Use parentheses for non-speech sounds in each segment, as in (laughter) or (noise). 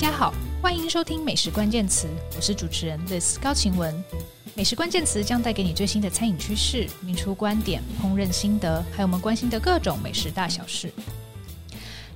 大家好，欢迎收听美食关键词，我是主持人 Liz 高晴雯。美食关键词将带给你最新的餐饮趋势、名厨观点、烹饪心得，还有我们关心的各种美食大小事。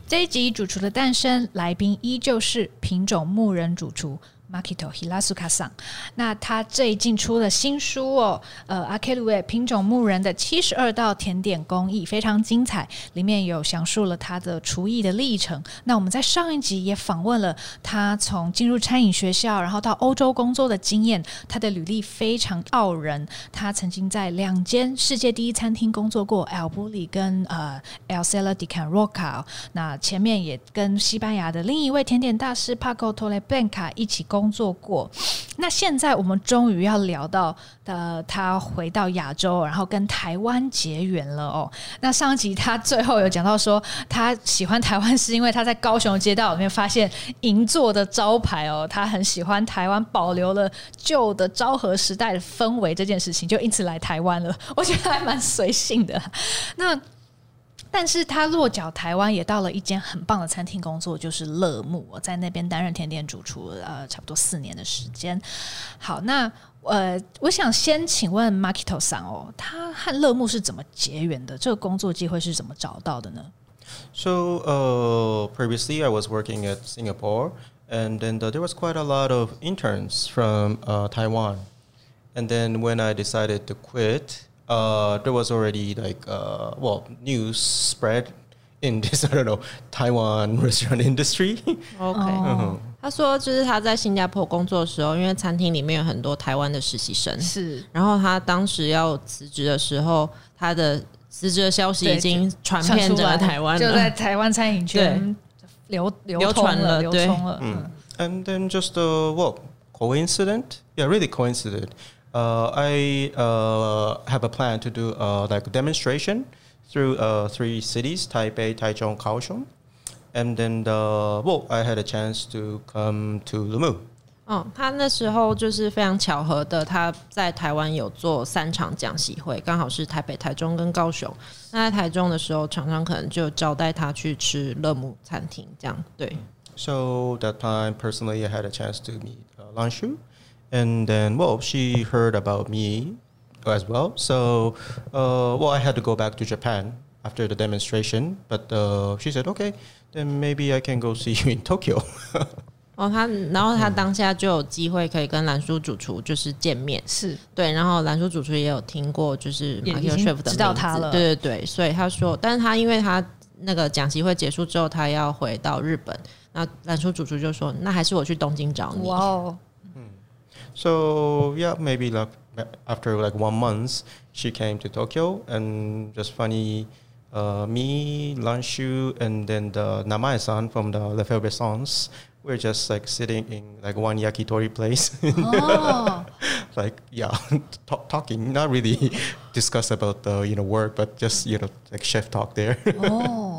这一集主厨的诞生，来宾依旧是品种牧人主厨。Makito hilasuka 上，那他最近出了新书哦，呃，阿 K 鲁诶品种牧人的七十二道甜点工艺非常精彩，里面有详述了他的厨艺的历程。那我们在上一集也访问了他从进入餐饮学校，然后到欧洲工作的经验，他的履历非常傲人。他曾经在两间世界第一餐厅工作过，El Bulli 跟呃 El Cellar de Can Roca。那前面也跟西班牙的另一位甜点大师 Paco Torreblanca 一起。工作过，那现在我们终于要聊到呃，他回到亚洲，然后跟台湾结缘了哦。那上集他最后有讲到说，他喜欢台湾是因为他在高雄街道里面发现银座的招牌哦，他很喜欢台湾保留了旧的昭和时代的氛围这件事情，就因此来台湾了。我觉得还蛮随性的。那。但是他落脚台湾，也到了一间很棒的餐厅工作，就是乐木。我在那边担任甜点主厨，呃，差不多四年的时间。好，那呃，我想先请问 Markito 桑哦，他和乐木是怎么结缘的？这个工作机会是怎么找到的呢？So, uh, previously I was working at Singapore, and then there was quite a lot of interns from uh, Taiwan. And then when I decided to quit. uh, there was already like uh, well news spread in (laughs) this I don't know Taiwan (laughs) restaurant industry. (laughs) OK，他说就是他在新加坡工作的时候，因为餐厅里面有很多台湾的实习生，是。然后他当时要辞职的时候，他的辞职的消息已经传遍整个台湾，就在台湾餐饮圈流流传了，流通了。嗯。And then just a well coincident, yeah, really coincident. Uh, I uh, have a plan to do uh, like demonstration through three cities: Taipei, Taichung, Kaohsiung, and then the, well, I had a chance to come to Lumu. 嗯，他那时候就是非常巧合的，他在台湾有做三场讲习会，刚好是台北、台中跟高雄。那在台中的时候，厂商可能就招待他去吃乐沐餐厅，这样对。So that time, personally, I had a chance to meet Lanshu and then well, she heard about me as well. So uh, well, I had to go back to Japan after the demonstration, but uh, she said, okay, then maybe I can go (laughs) see you in Tokyo. (laughs) 哦，他然后他当下就有机会可以跟岚舒主厨就是见面，是。对，然后岚舒主厨也有听过，就是马克雪夫的，知道他了，对对对，所以他说，但是他因为他那个讲习会结束之后，他要回到日本，那岚舒主厨就说，那还是我去东京找你。哇哦。So yeah, maybe like after like one month, she came to Tokyo, and just funny, uh, me, Lanshu, and then the Namae-san from the L'Effervescence, we're just like sitting in like one yakitori place. Oh. (laughs) like yeah, (laughs) talk, talking, not really (laughs) discuss about the you know work, but just you know like chef talk there.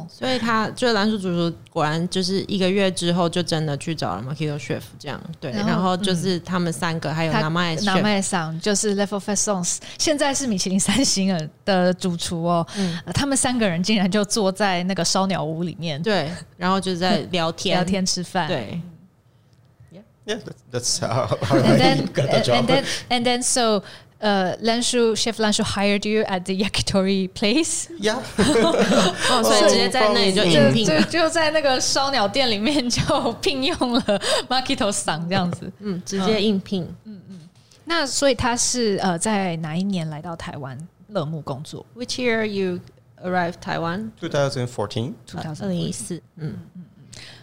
哦，所以他就是蓝叔叔叔果然就是一个月之后就真的去找了 Makito chef 这样对，然后就是他们三个还有拿麦拿麦桑就是 Level Five Songs，现在是米其林三星的的主厨哦，嗯，他们三个人竟然就坐在那个烧鸟屋里面，对，然后就在聊天。(laughs) 聊天吃饭，对。Yeah, that's how, how and then, (laughs) got the job. And then, and then so uh, Lanshu chef Lanshu hired you at the yakitori place. (laughs) yeah (laughs) (laughs) so 桑这样子，嗯，直接应聘，嗯嗯。那所以他是呃在哪一年来到台湾乐沐工作？Which year you arrived Taiwan? 2014. 二零一四，嗯嗯。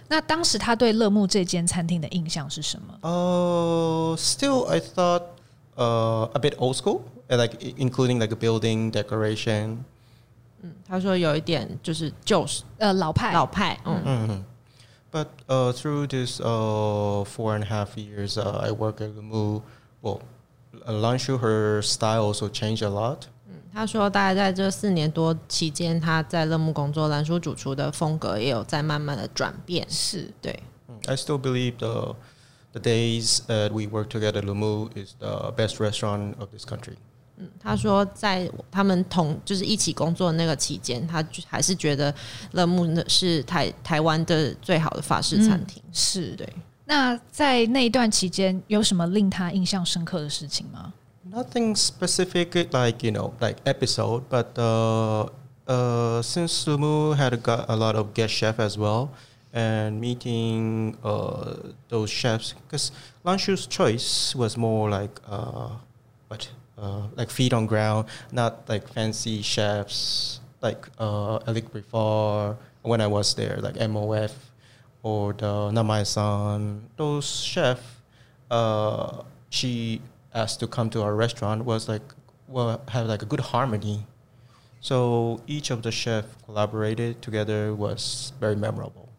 那当时他对乐沐这间餐厅的印象是什么？呃、uh,，Still I thought. Uh, a bit old school, uh, like including like a building decoration。嗯，他说有一点就是旧式，呃，老派，老派。嗯嗯嗯。But uh, through this uh, four and a half years, uh, I work at Lumu. Well, Lan Shu, her style also changed a lot. 他说，大概在这四年多期间，他在乐沐工作，岚舒主厨的风格也有在慢慢的转变。是对。I still believe the the days that we work together, Lumu is the best restaurant of this country. 嗯，他说在他们同就是一起工作的那个期间，他还是觉得乐沐呢是台台湾的最好的法式餐厅、嗯。是对。那在那一段期间，有什么令他印象深刻的事情吗？Nothing specific, like you know, like episode, but uh, uh, since Lumu had got a lot of guest chef as well and meeting uh, those chefs, because Lanshu's choice was more like uh, what uh, like feet on ground, not like fancy chefs like uh, Alec Brifar when I was there, like MOF or the Namae-san. Those chef, uh, she asked to come to our restaurant was like well have like a good harmony. So each of the chef collaborated together was very memorable.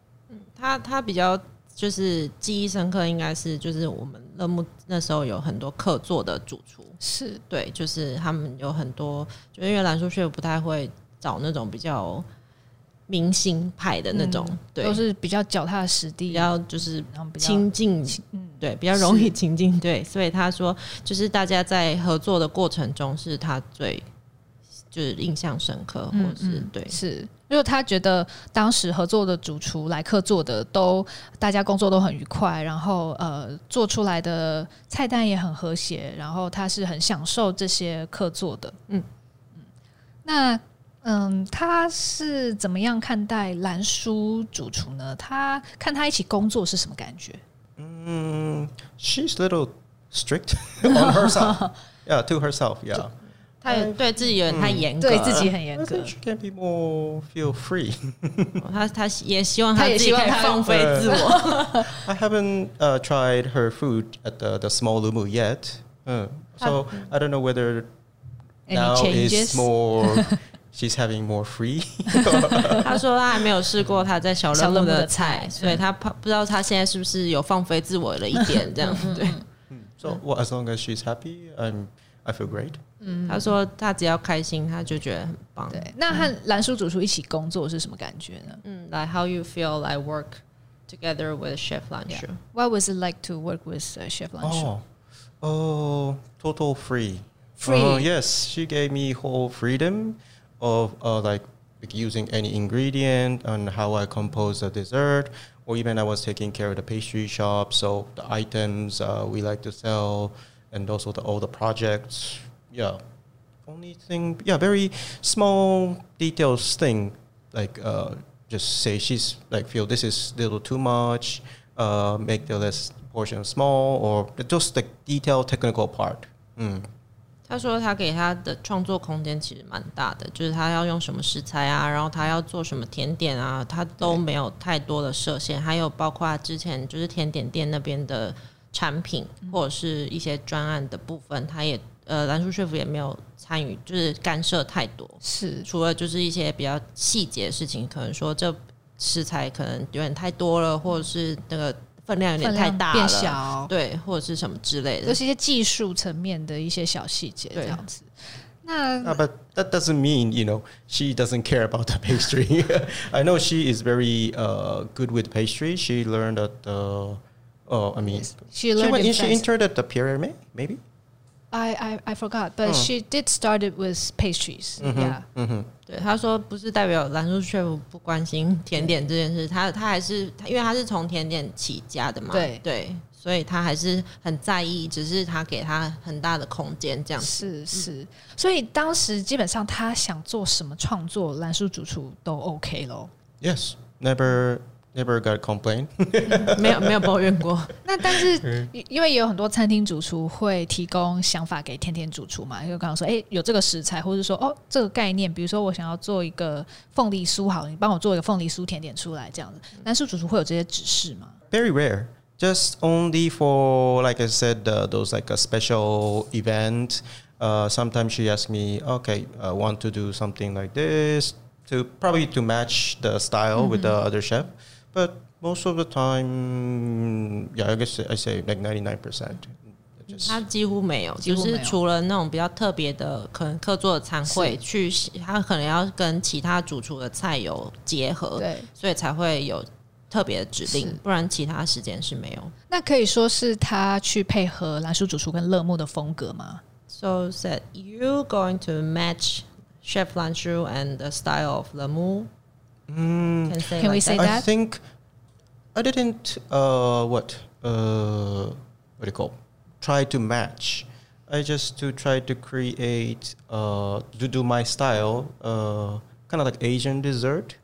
他他比较就是记忆深刻，应该是就是我们乐木那时候有很多客座的主厨，是。对，就是他们有很多，就因为蓝叔雀不太会找那种比较明星派的那种，对，都是比较脚踏实地，比较就是亲近，嗯对，比较容易亲近，对，所以他说，就是大家在合作的过程中，是他最就是印象深刻，或者是、对，是，因为他觉得当时合作的主厨来客做的都大家工作都很愉快，然后呃做出来的菜单也很和谐，然后他是很享受这些客做的。嗯嗯那嗯，他是怎么样看待蓝叔主厨呢？他看他一起工作是什么感觉？Mm, she's a little strict (laughs) on herself. (laughs) yeah, to herself. Yeah. 他也对自己有点太严格了，对自己很严格 think，she can be more feel free. 他他也希望他自己可以希望他放飞自我。I haven't uh, tried her food at the, the small Lumu yet. Uh, so I don't know whether now is more she's having more free. 他说他还没有试过他在小乐木小乐木的菜所以他怕不知道他现在是不是有放飞自我了一点这样。对，so well, as long as she's happy, I'm I feel great。嗯，他说他只要开心，他就觉得很棒。对，那和岚舒主厨一起工作是什么感觉呢？嗯，Like how you feel like work together with Chef Lan Lanshu. What was it like to work with uh, Chef Lanshu? Oh, oh, total free. Free. Oh, yes, she gave me whole freedom of uh, like using any ingredient and how I compose the dessert, or even I was taking care of the pastry shop, so the items uh, we like to sell and also the all the projects. Yeah, only thing. Yeah, very small details thing. Like uh, just say she's like feel this is little too much. Uh, make the less portion small, or just the detailed technical part. Mm. 他说他给他的创作空间其实蛮大的，就是他要用什么食材啊，然后他要做什么甜点啊，他都没有太多的设限。还有包括之前就是甜点店那边的 产品或者是一些专案的部分，他也呃蓝叔说服也没有参与，就是干涉太多。是除了就是一些比较细节的事情，可能说这食材可能有点太多了，或者是那个分量有点太大了，变小，对，或者是什么之类的。都是一些技术层面的一些小细节，这样子。那 Uh, but that doesn't mean you know she doesn't care about the (laughs) pastry. (laughs) I know she is very uh, good with pastry. She learned at the. Oh, I mean, yes. she learned. She, went, she entered at the May, maybe. I I I forgot, but oh. she did started with pastries. Mm -hmm, yeah. Mm-hmm. 嗯哼。对，他说不是代表岚舒 chef 不关心甜点这件事，他他还是因为他是从甜点起家的嘛。对对。所以他还是很在意，只是他给他很大的空间，这样是是。所以当时基本上他想做什么创作，岚舒主厨都 OK 咯。Yes, never Never got complaint，没有没有抱怨过。那但是因为也有很多餐厅主厨会提供想法给天天主厨嘛，就刚刚说，哎、欸，有这个食材，或者说哦这个概念，比如说我想要做一个凤梨酥，好，你帮我做一个凤梨酥甜点出来这样子。岚舒主厨会有这些指示吗？Very (laughs) (laughs) rare, just only for like I said、uh, those like a special event. Uh, sometimes she asks me, okay, I want to do something like this to probably to match the style mm -hmm. with mm-hmm. the other chef. But most of the time, yeah, I guess I say like ninety nine percent. 他几乎没有，就是除了那种比较特别的，可能客座的餐会去，他可能要跟其他主厨的菜有结合，对，所以才会有特别的指令，不然其他时间是没有。那可以说是他去配合岚舒主厨跟乐沐的风格吗？So that you going to match Chef Lan Lanshu and the style of Lumu Mm, can, can like we say that? I think I didn't uh, what uh, what do you call try to match. I just to try to create uh, to do my style, uh, kind of like Asian dessert,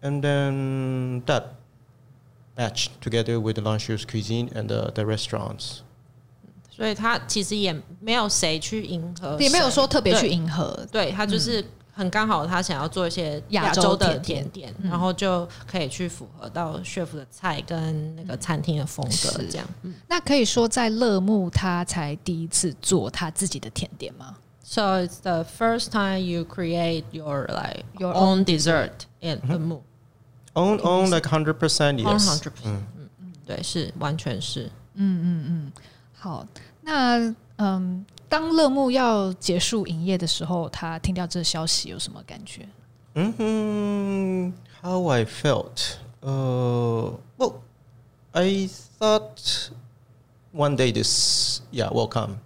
and then that matched together with the Lanshu's cuisine and the, the restaurants. 所以他其实也没有谁去迎合，也没有说特别去迎合，对他就是很刚好，他想要做一些亚亚洲洲的甜点然后就可以去符合到 chef 的菜跟那个餐厅的风格是这样。那可以说在乐木他才第一次做他自己的甜点吗？So it's the first time you create your like Your own dessert in the mood. Own own like hundred percent yes. hundred percent，嗯嗯，对，是完全是。嗯嗯嗯好，那嗯，当乐沐要结束营业的时候，他听到这消息有什么感觉？嗯哼，How I felt. Uh, well, I thought one day this, yeah, will come.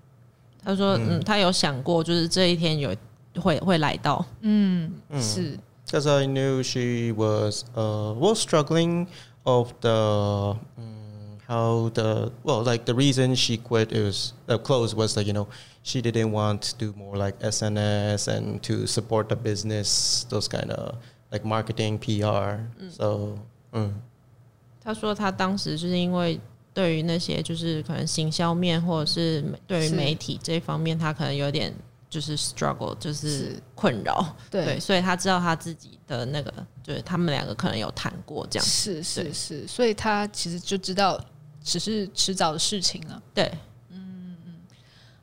他说，嗯，他有想过，就是这一天有会会来到。嗯，是。Because I knew she was, uh, was struggling of the. Um, how the well like the reason she quit is uh, closed was like you know she didn't want to do more like SNS and to support the business those kind of like marketing PR so mm. 他说他当时就是因为对于那些就是可能行销面或者是对于是媒体这一方面，他可能有点就是 struggle，就是是困扰。对对，所以他知道他自己的那个，就是他们两个可能有谈过这样。是是对是，所以他其实就知道只是迟早的事情了。对，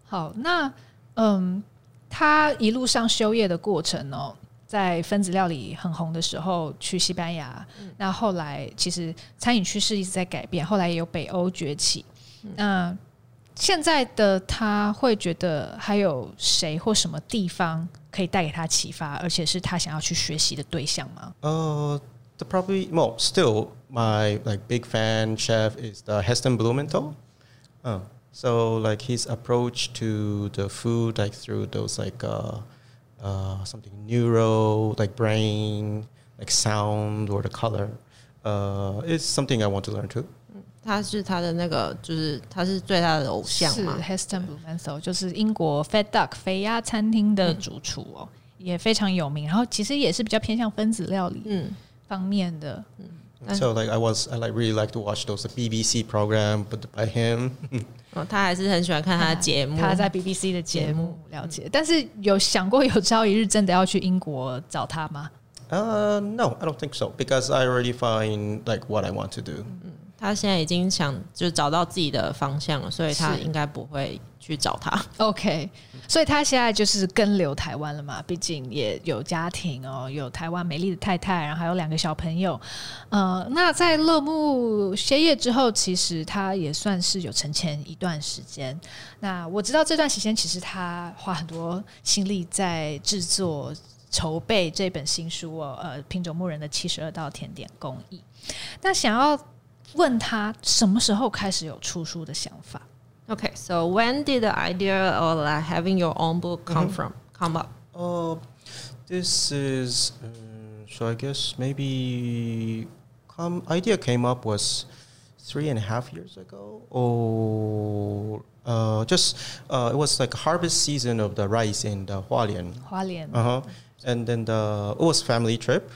好，那嗯，他一路上修业的过程哦，在分子料理很红的时候去西班牙，那后来其实餐饮趋势一直在改变，后来也有北欧崛起。那现在的他会觉得还有谁或什么地方可以带给他启发，而且是他想要去学习的对象吗？uh the probably well still my like big fan chef is the Heston Blumenthal uh, so like his approach to the food like through those like uh, uh, something neuro like brain like sound or the color uh, is something I want to learn too 他是他的那个，就是他是最大的偶像是嘛。 Heston Blumenthal，就是英国 Fat Duck 肥鸭餐厅的主厨哦，也非常有名。然后其实也是比较偏向分子料理嗯，方面的。 so like I was I like really like to watch those BBC program but by him (laughs) 哦他还是很喜欢看他的节目。他在 BBC 的节节目目了解，但是有想过有朝一日真的要去英国找他吗？uh, no I don't think so because I already find like what I want to do. 嗯。他现在已经想就找到自己的方向了，所以他是。应该不会去找他。OK，所以他现在就是跟留台湾了嘛，毕竟也有家庭哦，有台湾美丽的太太，然后还有两个小朋友。呃，那在乐木歇业之后，其实他也算是有沉潜一段时间。那我知道这段时间其实他花很多心力在制作。筹备这本新书哦，呃，品种牧人的七十二道甜点工艺。那想要问他什么时候开始有出书的想法？Okay, so when did the idea of like having your own book come from? Come up? Uh, this is um, so I guess maybe come idea came up was three and a half years ago or uh, just uh, it was like harvest season of the rice in the Hualien 花莲 uh-huh. and then the it was family trip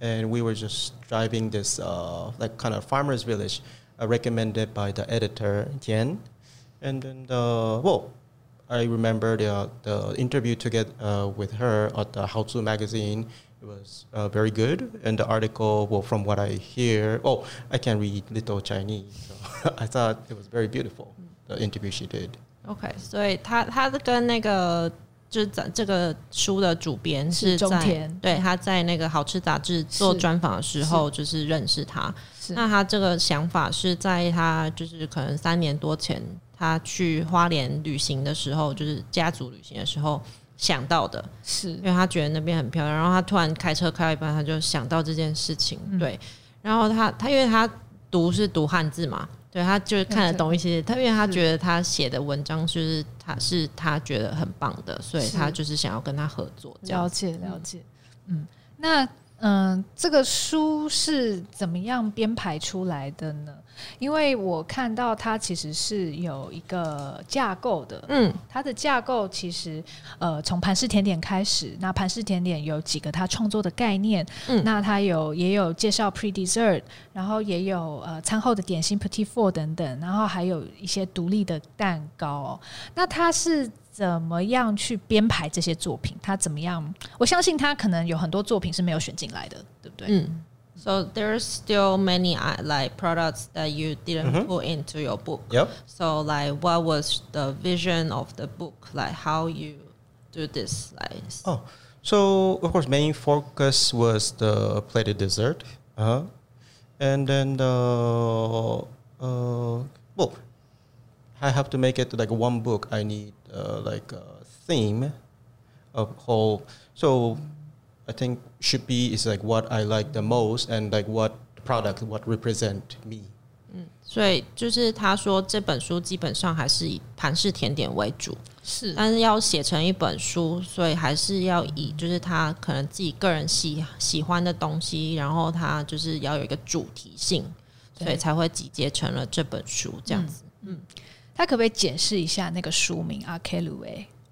and we were just driving this uh, like kind of farmers village uh, recommended by the editor Tian and then the well I remember the the interview to get uh, with her at the How To magazine it was uh, very good and the article well from what I hear oh I can read little Chinese so (laughs) I thought it was very beautiful the interview she did OK，所以他他跟那个就是这这个书的主编是是在中田对他在那个好吃杂志做是专访的时候，就是认识他。是那他这个想法是在他就是可能三年多前， 他去花莲旅行的时候，就是家族旅行的时候想到的。是。因为他觉得那边很漂亮，然后他突然开车开到一半，他就想到这件事情，对，然后他他因为他读是读汉字嘛，对，他就是看得懂一些，他因为他觉得他写的文章就是他是他觉得很棒的，所以他就是想要跟他合作这样。了解了解，嗯，那嗯，这个书是怎么样编排出来的呢？因为我看到它其实是有一个架构的，嗯，它的架构其实呃从盘式甜点开始，那盘式甜点有几个他创作的概念，嗯那他有也有介绍 pre dessert，然后也有呃餐后的点心 petit four 等等，然后还有一些独立的蛋糕哦、那它是怎么样去编排这些作品？他怎么样？我相信他可能有很多作品是没有选进来的，对不对？嗯。So there's still many uh, like products that you didn't put into your book. Yep. So like, what was the vision of the book? Like how you do this? Like, Oh, so of course, main focus was the plated dessert, uh-huh. and then the uh, well, I have to make it like one book. I need uh, like a theme of whole. So I think should be is like what I like the most and like what product what represent me. 嗯所以就是他说这本书基本上还是以盘式甜点为主，是但是要写成一本书，所以还是要以就是他可能自己个人喜喜欢的东西，然后他就是要有一个主题性，所以才会集结成了这本书这样子。嗯他可不可以解释一下那个书名阿 K？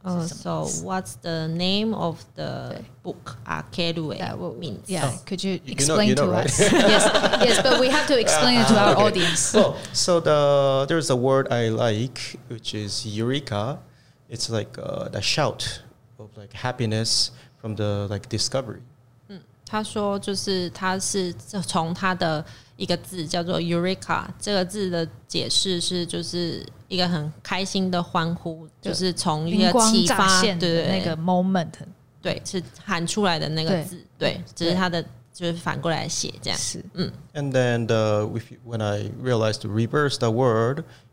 呃、是什 s 么 o 意思 what's the name of the 对 book? a k e r u e That will means yeah. Could you You know- explain you know, to right? us? yes, (laughs) yes, but we have to explain it to our (laughs) Okay. audience. Well, so the there's a word I like, which is eureka. It's like uh, the shout of like happiness from the like discovery. 他说，就是他是从他的 一个字叫做 “eureka” 这个字的解释是，就是一个很开心的欢呼，就就是从一个启发对对对的那个 moment 对，是喊出来的那个字，对，只是它的就是反过来写这样。是。And then the, when I realized to reverse the word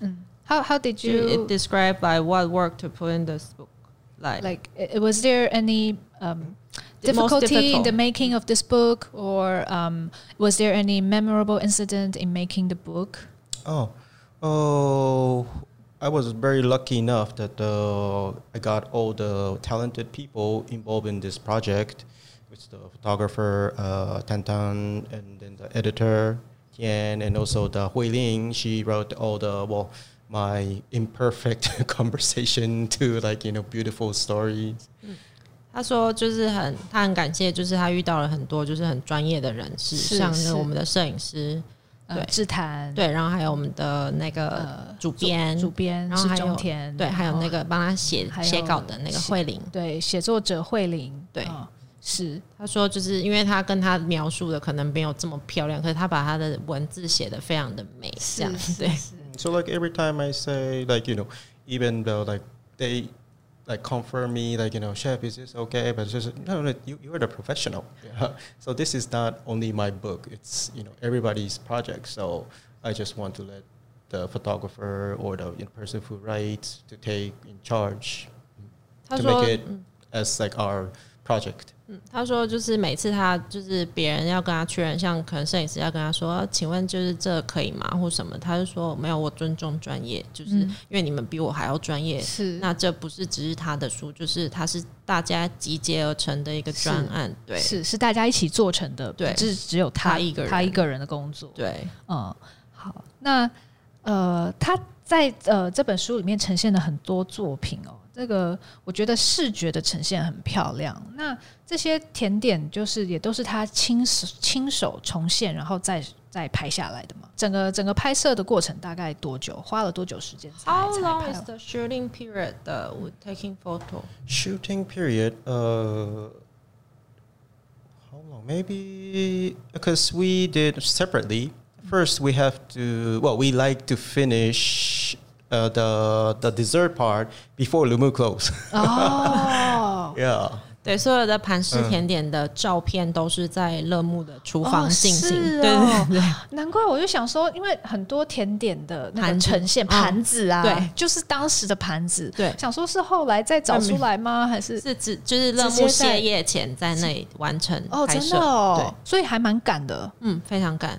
嗯，How how did you you describe like what work to put in this book? Like, like? Was there any um, difficulty in the making of this book, or um, was there any memorable incident in making the book? Oh, oh, I was very lucky enough that uh, I got all the talented people involved in this project, with the photographer uh, Tantan and then the editor Tian and also the Hui Ling. She wrote all the well my imperfect (laughs) conversation to like you know beautiful stories. 他说就是很他很感谢，就是他遇到了很多就是很专业的人士，是像是那我们的摄影师，呃对，制坛对，然后还有我们的那个呃主编，主编是然后还有中田，对，还有那然后个帮他写还有写稿的那个写慧玲。对写作者慧玲，对嗯 是他说，就是因为他跟他描述的可能没有这么漂亮，可是他把他的文字写的非常的美，这样对。 So like every time I say like you know, even though like they like confirm me like you know, chef, is this okay? But it's just no, no, you you're the professional. Yeah. (laughs) So this is not only my book; it's you know everybody's project. So I just want to let the photographer or the you know, person who writes to take in charge 他 to 说 make it as like our project. 他说，就是每次他就是别人要跟他确认，像可能摄影师要跟他说，请问就是这可以吗，或什么，他就说没有，我尊重专业，就是嗯。因为你们比我还要专业。是。那这不是只是他的书，就是他是大家集结而成的一个专案，对。是是大家一起做成的，对。不是只有他他一个人。他一个人的工作。对，嗯，好，那呃，他在呃这本书里面呈现了很多作品哦，这个我觉得视觉的呈现很漂亮。那这些甜点就是也都是他亲手亲手重现，然后再再拍下来的嘛。整个整个拍摄的过程大概多久？花了多久时间 How long is？the shooting period uh, with taking photo? Shooting period. Uh, how long? Maybe because we did separately. First, we have to. Well, we like to finish uh, the the dessert part before Lumu close. 哦，(laughs) (laughs) yeah. 对，所有的盘式甜点的照片都是在乐木的厨房进行。是对哦对对，难怪我就想说，因为很多甜点的那个盘呈现嗯盘子啊，对，就是当时的盘子。对想说是后来再找出来吗？还是是指就是乐木直接在歇业前在那里完成哦，真。的哦对，，所以还蛮赶的。嗯，非常赶。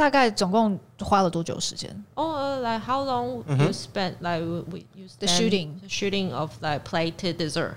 大概总共花了多久时间？Oh, uh, like how long you mm-hmm. spent like we you the shooting the shooting of like plated dessert?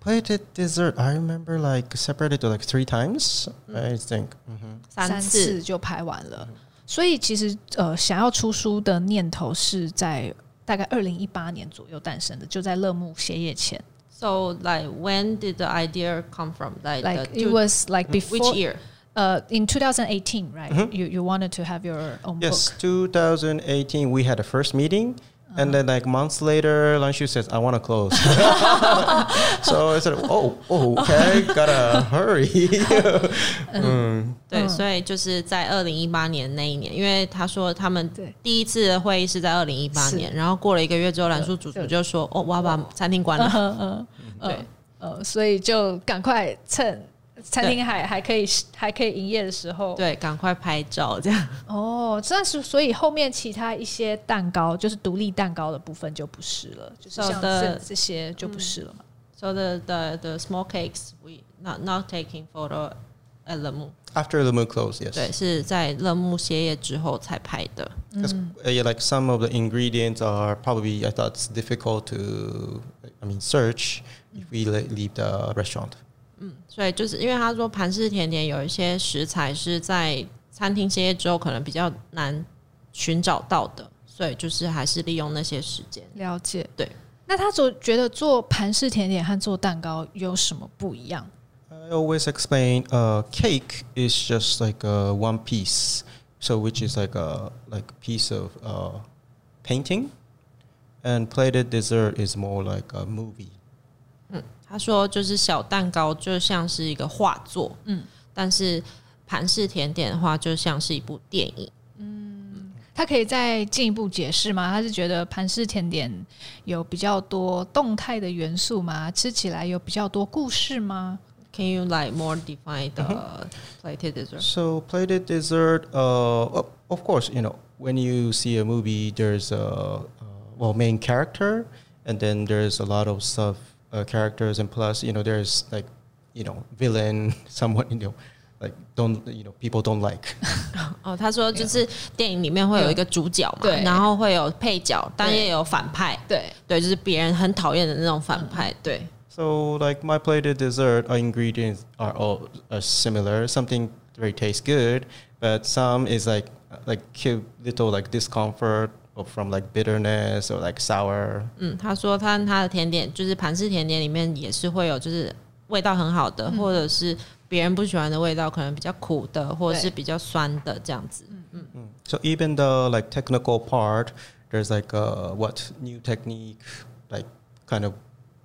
Plated dessert, I remember like separated like three times, mm. I think. Mm-hmm. 三次就拍完了。所以其实呃，想要出书的念头是在大概二零一八年左右诞生的，就在乐沐歇业前。So like when did the idea come from? Like, like it was like before which year? uh, in 2018, right? Mm-hmm. You, you wanted to have your own yes, book. Yes, 2018, we had a first meeting. Uh-huh. And then, like months later, Lanshu says, "I want to close." (laughs) (laughs) so I said, "Oh, oh okay, (laughs) gotta hurry." Uh-huh. 嗯，对，所以就是在二零一八年那一年，因为他说他们第一次的会议是在二零一八年，然后过了一个月之后，岚舒主厨就说：“哦，我要把餐厅关了。”对，呃，所以就赶快趁餐厅还还可以还可以营业的时候，对，赶快拍照这样。哦，这是所以后面其他一些蛋糕，就是独立蛋糕的部分就不是了，就是像这这些就不是了嘛。So the the the small cakes we not not taking photo at the moon，After the moon closed, yes. 对，是在乐木歇业之后才拍的。Because uh, yeah, like some of the ingredients are probably I thought it's difficult to I mean search if we le- leave the restaurant. 所以就是因为他说盘式甜点有一些食材是在餐厅歇业之后可能比较难寻找到的，所以就是还是利用那些时间。了解，对。那他总觉得做盘式甜点和做蛋糕有什么不一样？I always explain uh, cake is just like uh, one piece, so which is like a like a piece of uh, painting, and plated dessert is more like a movie. 他说就是小蛋糕就像是一个画作，嗯，但是盘式甜点的话就像是一部电影。他可以再进一步解释吗？他是觉得盘式甜点有比较多动态的元素吗？吃起来有比较多故事吗？Can you like more define the plated dessert? So plated dessert, uh, of- course, you know when you see a movie, there's a uh, well main character, and then there's a lot of sub uh, characters, and plus, you know, there's like you know villain, (laughs) someone you know like don't you know people don't like. (laughs) 哦，他说就是电影里面会有一个主角嘛，对然后会有配角，但也有反派，对，对，就是别人很讨厌的那种反派，对。 So like my plated dessert, our ingredients are all are similar. Something very tastes good, but some is like like give little like discomfort or from like bitterness or like sour. 嗯，他说他他的甜点就是盘式甜点里面也是会有就是味道很好的，或者是别人不喜欢的味道，可能比较苦的，或者是比较酸的这样子。 So even the like technical part, there's like uh, what new technique, like kind of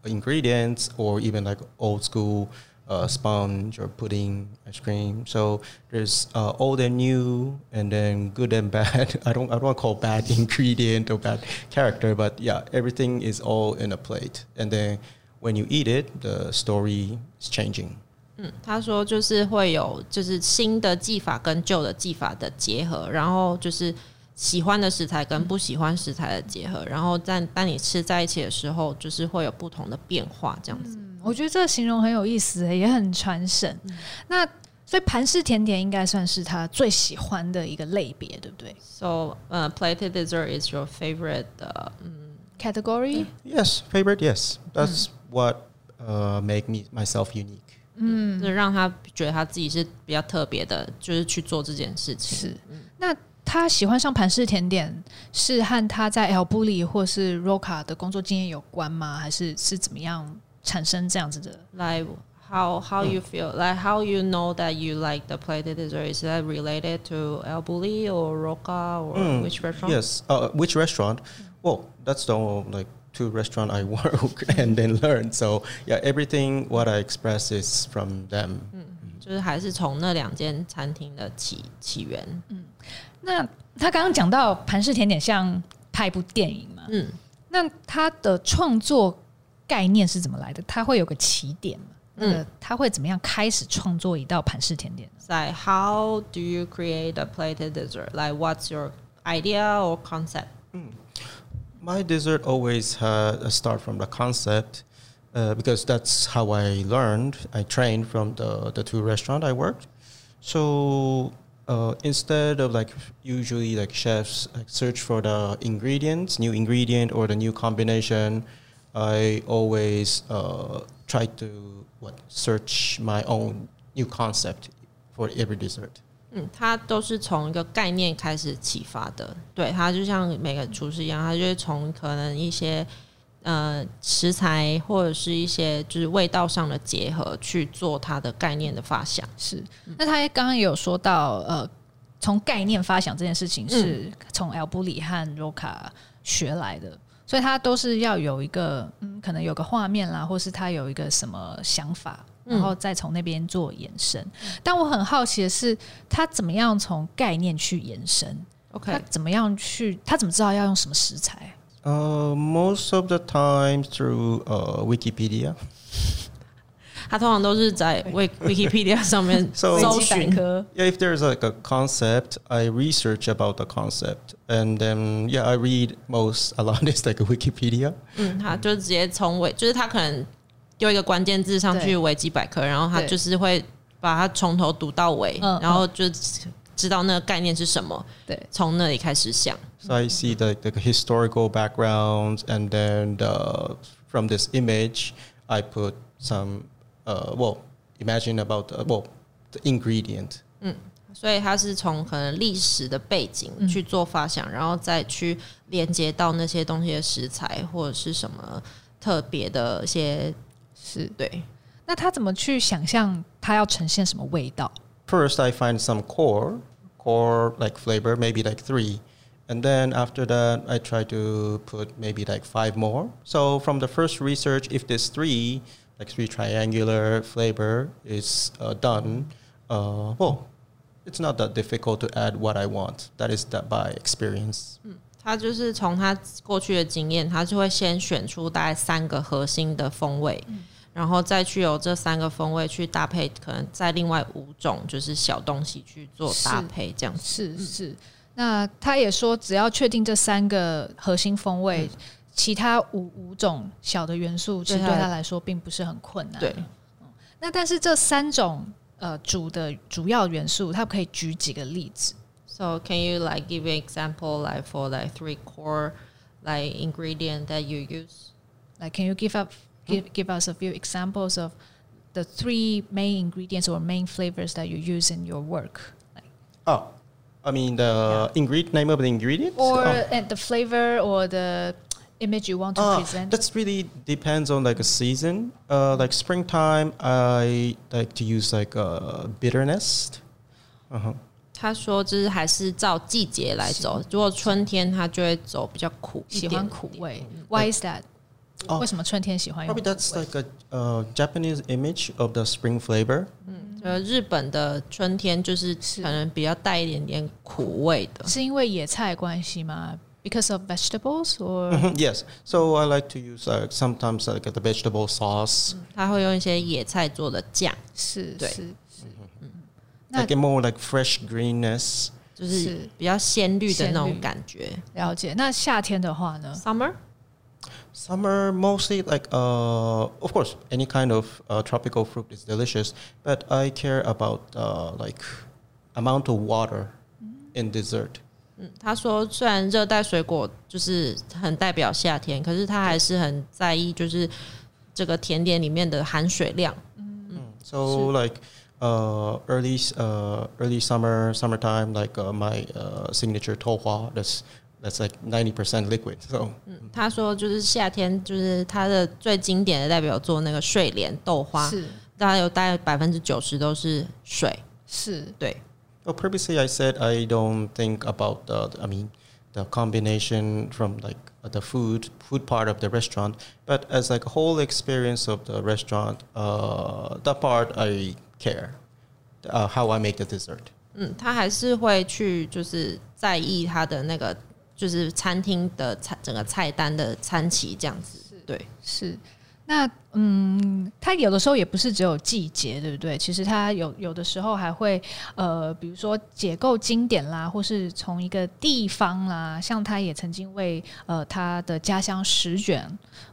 ingredients, or even like old school uh, sponge or pudding ice cream. So there's uh, old and new, and then good and bad. (laughs) I don't I don't want to call bad ingredient (laughs) or bad character, but yeah, everything is all in a plate, and then when you eat it, the story is changing. 嗯，他说就是会有就是新的技法跟旧的技法的结合，然后就是喜欢的食材跟不喜欢食材的结合，然后在当你吃在一起的时候，就是会有不同的变化，这样子。 我觉得这个形容很有意思，也很传神。那所以盘式甜点应该算是他最喜欢的一个类别，对不对？So, uh, plated dessert is your favorite category? Yes, favorite. Yes, that's what uh make me myself unique. 嗯，就让他觉得他自己是比较特别的，就是去做这件事情。是。那他喜欢上盘式甜点，是和他在 L 布里或是 Roca 的工作经验有关吗？还是是怎么样？产生这样子的？ Like how how you feel, like how you know that you like the plated dessert? Is that related to El Bulli or Roca or Mm, which restaurant? Yes. Uh, which restaurant? Well, that's the like two restaurant I (laughs) work and then learn. So yeah, everything what I express is from them. 就是还是从那两间餐厅的起起源。那他刚刚讲到盘式甜点像拍一部电影嘛？嗯，那他的创作 概念是怎么来的？他会有个起点吗？ 那他会怎么样开始创作一道盘式甜点呢？在 How do you create a plated dessert? Like what's your idea or concept? My dessert always had a start from the concept uh, because that's how I learned. I trained from the, the two restaurant I worked. So uh, instead of like usually like chefs like search for the ingredients, new ingredient or the new combination, I always uh, try to what search my own new concept for every dessert. 嗯，他都是从一个概念开始启发的。对他就像每个厨师一样，他就会从可能一些呃食材或者是一些就是味道上的结合去做他的概念的发想。是，那他刚刚也有说到，呃，从概念发想这件事情是从 L 布里和 Roca 学来的，所以他都是要有一个，嗯，可能有个画面啦，或是他有一个什么想法，然后再从那边做延伸。但我很好奇的是，他怎么样从概念去延伸？他 OK，怎么样去？他怎么知道要用什么食材？Uh, most of the time through uh, Wikipedia. 他通常都是在 Wik Wikipedia 上面 (laughs) So- 搜维基百寻。科 Yeah, if there's like a concept, I research about the concept, and then yeah, I read most a lot is like a Wikipedia. 嗯，他就直接从维，就是他可能丢一个关键字上去对维基百科，然后他对就是会把它从头读到尾，嗯然后就知道那个概念是什么，对，从那里开始想。 So I see the, the historical backgrounds, and then the, from this image, I put some uh, well, imagine about uh, well, the ingredient. 所以他是从可能历史的背景去做发想，然后再去连接到那些东西的食材或者是什么特别的一些是。对。那他怎么去想象他要呈现什么味道？ First, I find some core, core like flavor, maybe like three. And then after that, I try to put maybe like five more. So from the first research, if this three, like three triangular flavor is uh, done, uh, well, it's not that difficult to add what I want. That is that by experience. 他就是从他过去的经验，他就会先选出大概三个核心的风味，然后再去由这三个风味去搭配，可能在另外五种就是小东西去做搭配，这样子。是是。那他也说，只要确定这三个核心风味， 其他五五种小的元素，其实对他对他来说并不是很困难。对，那但是这三种呃主的主要元素，他可以举几个例子？ So can you like give an example like for like three core like ingredient that you use? Like, can you give up give give us a few examples of the three main ingredients or main flavors that you use in your work? Like, Oh, I mean the ingredient name of the ingredient? or Oh. and the flavor or the image you want to Uh, present? that's really depends on like a season. Uh, like springtime, I like to use like uh, bitterness. Uh-huh. 他说，就是还是照季节来走。如果春天，他就会走比较苦一点，喜欢苦味。Why is that？、哦为什么春天喜欢用 Probably 苦 that's 味 like a uh, Japanese image of the spring flavor. 呃，日本的春天就是可能比较带一点点苦味的。是因为野菜关系吗 ？Because of vegetables or yes. So I like to use like sometimes like the vegetable sauce, 他会用一些野菜做的酱，对是是是，那 like a more like fresh greenness. 就是是比较鲜绿的那种鲜绿感觉。了解。那夏天的话呢？ Summer， Summer mostly like uh, of course any kind of uh, tropical fruit is delicious, but I care about uh, like amount of water in dessert. 嗯，他说虽然热带水果就是很代表夏天，可是他还是很在意就是这个甜点里面的含水量。嗯 So like uh, early uh, early summer summertime like uh, my uh, signature tohua that's that's like ninety percent liquid. So 嗯他说就是夏天就是他的最经典的代表作那个睡莲豆花，是大概有大概百分之九十都是水。是对，well, previously I said I don't think about the I mean the combination from like the food food part of the restaurant, but as like a whole experience of the restaurant, uh, that part I care. Uh, how I make the dessert. 嗯，他还是会去就是在意他的那个就是餐厅的菜整个菜单的餐旗这样子。对，是。 那嗯，它有的时候也不是只有季节，对不对？其实它有有的时候还会呃，比如说解构经典啦，或是从一个地方啦，像他也曾经为呃他的家乡石卷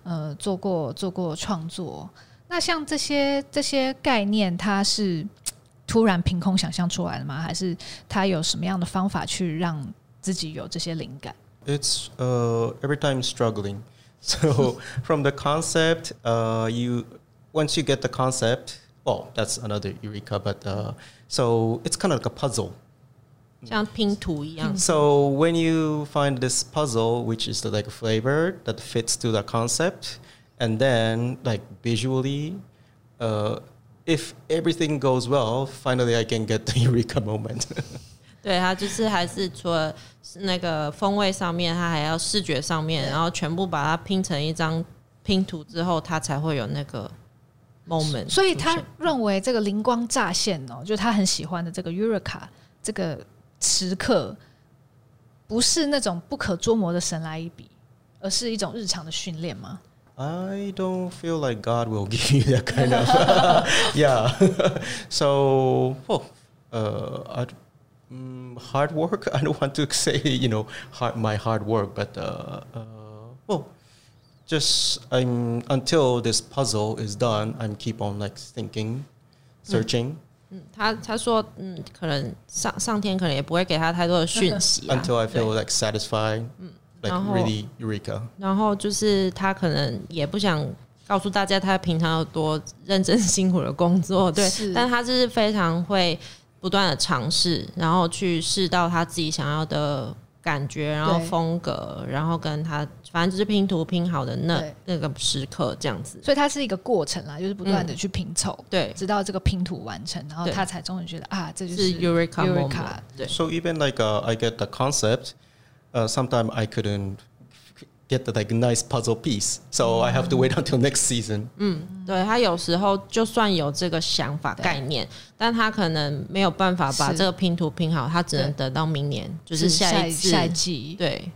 呃做过做过创作。那像这些这些概念，它是突然凭空想象出来的吗？还是他有什么样的方法去让自己有这些灵感？It's uh, every time struggling. So (laughs) from the concept, uh, you once you get the concept, well, that's another eureka. But uh, so it's kind of like a puzzle. 像拼图一样。 So when you find this puzzle, which is the like flavor that fits to the concept, and then like visually, uh, if everything goes well, finally I can get the (laughs) eureka moment. (laughs) 对，它就是还是除了那个风味上面，它还要视觉上面，然后全部把它拼成一张拼图之后，它才会有那个 moment。所以他认为这个灵光乍现哦，就是他很喜欢的这个 Eureka 这个时刻，不是那种不可捉摸的神来一笔，而是一种日常的训练吗？I don't feel like God will (laughs) give you that kind of (laughs) yeah. (laughs) so well, uh, I, mm, hard work. (laughs) I don't want to say you know hard, my hard work, but uh, uh, well, just I'm until this puzzle is done. I'm keep on like thinking, searching 嗯，他他说，嗯，可能上上天可能也不会给他太多的讯息、啊， until I 对 feel like satisfied, like 然后- really eureka. 然后就是他可能也不想告诉大家他平常有多认真辛苦的工作，对是，但他就是非常会 不断的尝试，然后去试到他自己想要的感觉，然后风格，然后跟他反正就是拼图拼好的那那个时刻这样子，所以它是一个过程啦，就是不断的去拼凑，对，直到这个拼图完成，然后他才终于觉得啊，这就是是 Eureka 对。So even like uh, I get the concept, uh, sometimes I couldn't get the like nice puzzle piece, so I have to wait until (laughs) next season. 对他有时候就算有这个想法对概念，但他可能没有办法把是这个拼图拼好，他只能对等到明年，就是下下一次。下一季。对，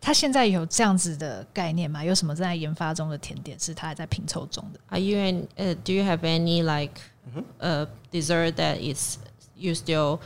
他现在有这样子的概念吗？有什么正在研发中的甜点是他还在拼凑中的？ Are you in? Uh, do you have any like uh, dessert that is you still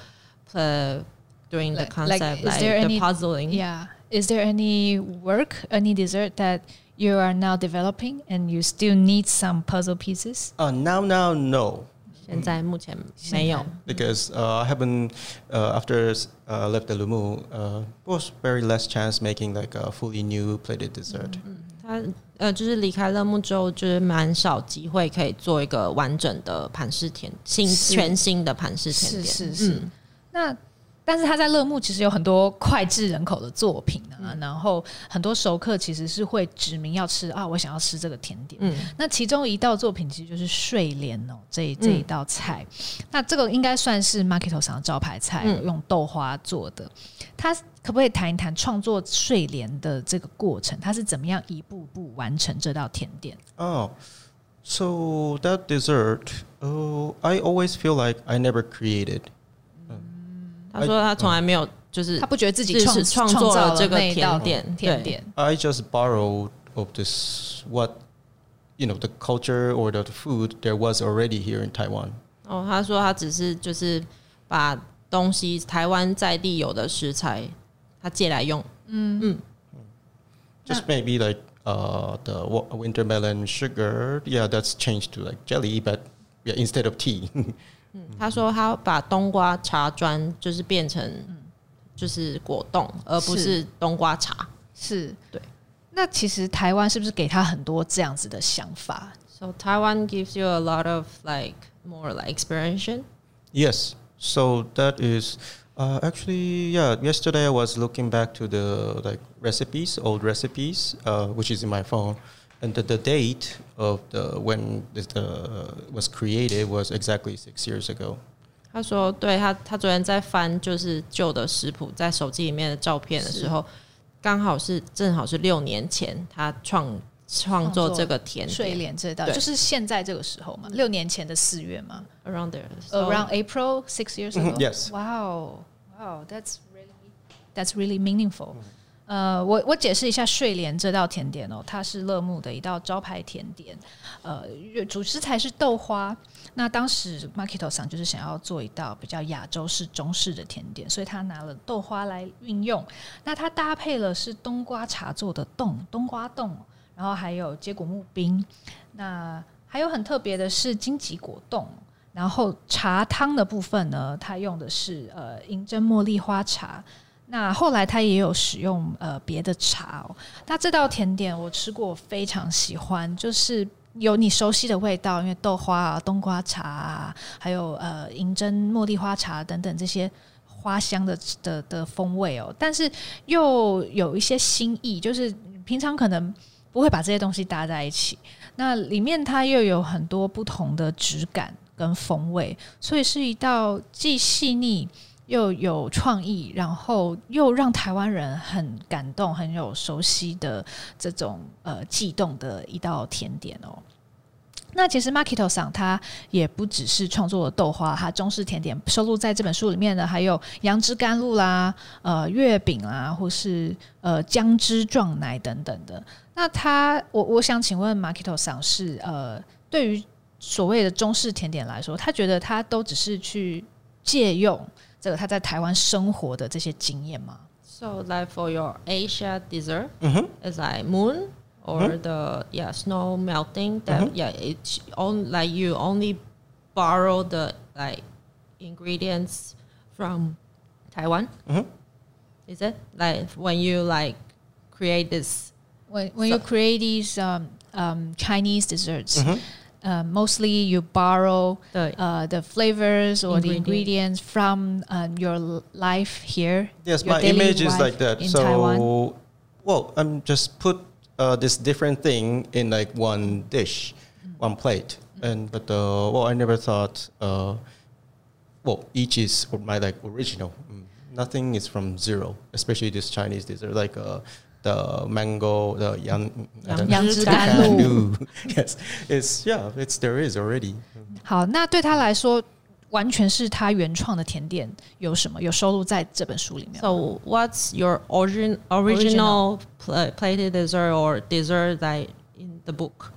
uh, doing the Like- like, concept is like, there the any- puzzling? Yeah. Is there any work, any dessert that you are now developing and you still need some puzzle pieces? Uh, now, now, no, 现在目前没有。 because uh, I haven't uh, after uh, left the Lumu, uh, was very less chance making like a fully new plated dessert. 他呃，就是离开乐木之后，就是蛮少机会可以做一个完整的盘式甜新是全新的盘式甜是点。是是。嗯那 但是他在乐木其实有很多脍炙人口的作品啊，然后很多熟客其实是会指明要吃啊，我想要吃这个甜点。嗯，那其中一道作品其实就是睡莲哦，这一这一道菜，那这个应该算是 Marketo 上的招牌菜，嗯用豆花做的。他可不可以谈一谈创作睡莲的这个过程？他是怎么样一步步完成这道甜点？Oh, so that dessert, oh, I always feel like I never created. 他说他从来没有就是他不觉得自己是创是创作造了这个那一道甜点对甜点， I just borrowed of this what you know the culture or the food there was already here in Taiwan. 哦，他说他只是就是把东西台湾在地有的食材，他借来用。 Just maybe like uh, the wa- winter melon sugar. Yeah, that's changed to like jelly, but yeah, instead of tea. (laughs) 他说他把冬瓜茶砖就是变成就是果冻，而不是是冬瓜茶。是对。那其实台湾是不是给他很多这样子的想法？ So Taiwan gives you a lot of like more like exploration. yes. So that is uh, actually yeah. Yesterday I was looking back to the like recipes, old recipes, uh, which is in my phone, and the, the date of the when this uh, was created was exactly six years ago. 他说，对他，他昨天在翻就是旧的食谱，在手机里面的照片的时候，刚好是正好是六年前他创创作这个甜睡点莲这道对就是现在这个时候嘛，六年前的四月嘛 around there So- ，around April six years ago. Yes. Wow, wow, that's really that's really meaningful. 呃，我我解释一下睡莲这道甜点哦，它是乐木的一道招牌甜点，呃，主食材是豆花。那当时 Makito 桑就是想要做一道比较亚洲式中式的甜点，所以他拿了豆花来运用。那他搭配了是冬瓜茶做的冻冬瓜冻，然后还有接骨木冰。那还有很特别的是荆棘果冻。然后茶汤的部分呢，他用的是呃银针茉莉花茶。那后来他也有使用呃别的茶哦。那这道甜点我吃过，非常喜欢，就是有你熟悉的味道，因为豆花啊、冬瓜茶啊，还有呃银针茉莉花茶等等这些花香的的的风味哦。但是又有一些新意，就是平常可能不会把这些东西搭在一起。那里面它又有很多不同的质感。跟风味，所以是一道既细腻又有创意，然后又让台湾人很感动、很有熟悉的这种呃悸动的一道甜点哦。那其实 Makito 桑他也不只是创作豆花，他中式甜点收录在这本书里面的还有杨枝甘露啦、呃月饼啦，或是呃姜汁撞奶等等的。那他，我我想请问 Makito 桑是呃对于。所谓的中式甜点来说，他觉得他都只是去借用这个他在台湾生活的这些经验吗？So like for your Asia dessert, mm-hmm. it's like moon or mm-hmm. the yeah snow melting. That mm-hmm. yeah, it's on like you only borrow the like ingredients from Taiwan. Mm-hmm. Is it like when you like create this? When when so, you create these um, um, Chinese desserts. Uh, mostly you borrow the, uh, the flavors or the ingredients from uh, your life here. Yes, my image is like that. so, Taiwan. well, I'm just put uh, this different thing in like one dish, mm. one plate, and but uh, well, I never thought. Uh, well, each is my like original. Mm. Nothing is from zero, especially this Chinese dessert like the mango, the yang, yes, (laughs) it's yeah, it's there is already. 好，那对他来说，完全是他原创的甜点有什么？有收录在这本书里面。So what's your origin original plated dessert or dessert that in the book?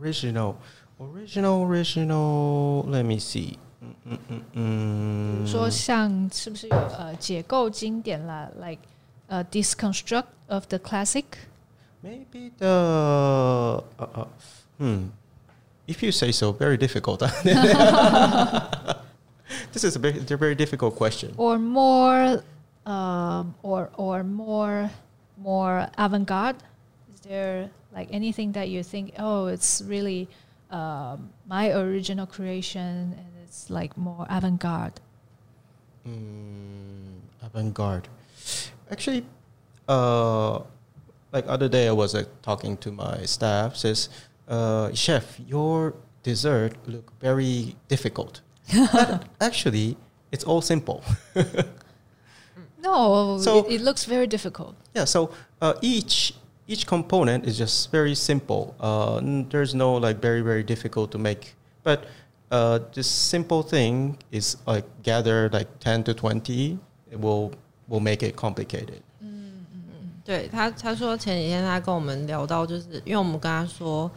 Original, original, original. Let me see. 嗯嗯嗯嗯。比如说，像是不是有呃解构经典啦，like uh, deconstruct Of the classic? Maybe the uh, uh, hmm. If you say so, very difficult. (laughs) this is a very, very difficult question. Or more, um, or or more, more avant-garde. Is there like anything that you think? Oh, it's really um, my original creation, and it's like more avant-garde. Mm, avant-garde. Actually, uh, like other day I was like, talking to my staff. Says, uh, chef, your dessert look very difficult. (laughs) But actually, it's all simple. (laughs) no, so it, it, looks very difficult. Yeah. So uh, each each component is just very simple. Uh, there's no like very very difficult to make, but uh, this simple thing is like gather like ten to twenty. It will will make it complicated. 对他他说前几天他跟我们聊到，就是因为我们跟他说，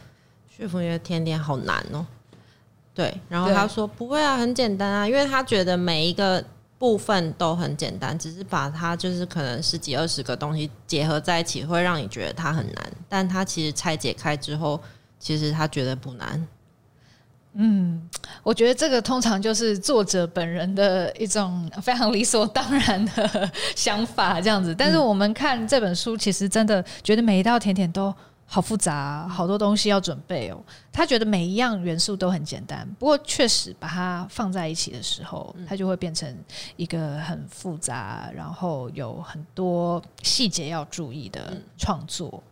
旭峰的甜点好难哦。对，然后他说不会啊，很简单啊，因为他觉得每一个部分都很简单，只是把它就是可能十几二十个东西结合在一起，会让你觉得它很难。但他其实拆解开之后，其实他觉得不难。嗯，我觉得这个通常就是作者本人的一种非常理所当然的想法，这样子。但是我们看这本书，其实真的觉得每一道甜点都好复杂，好多东西要准备哦。他觉得每一样元素都很简单，不过确实把它放在一起的时候，它就会变成一个很复杂，然后有很多细节要注意的创作。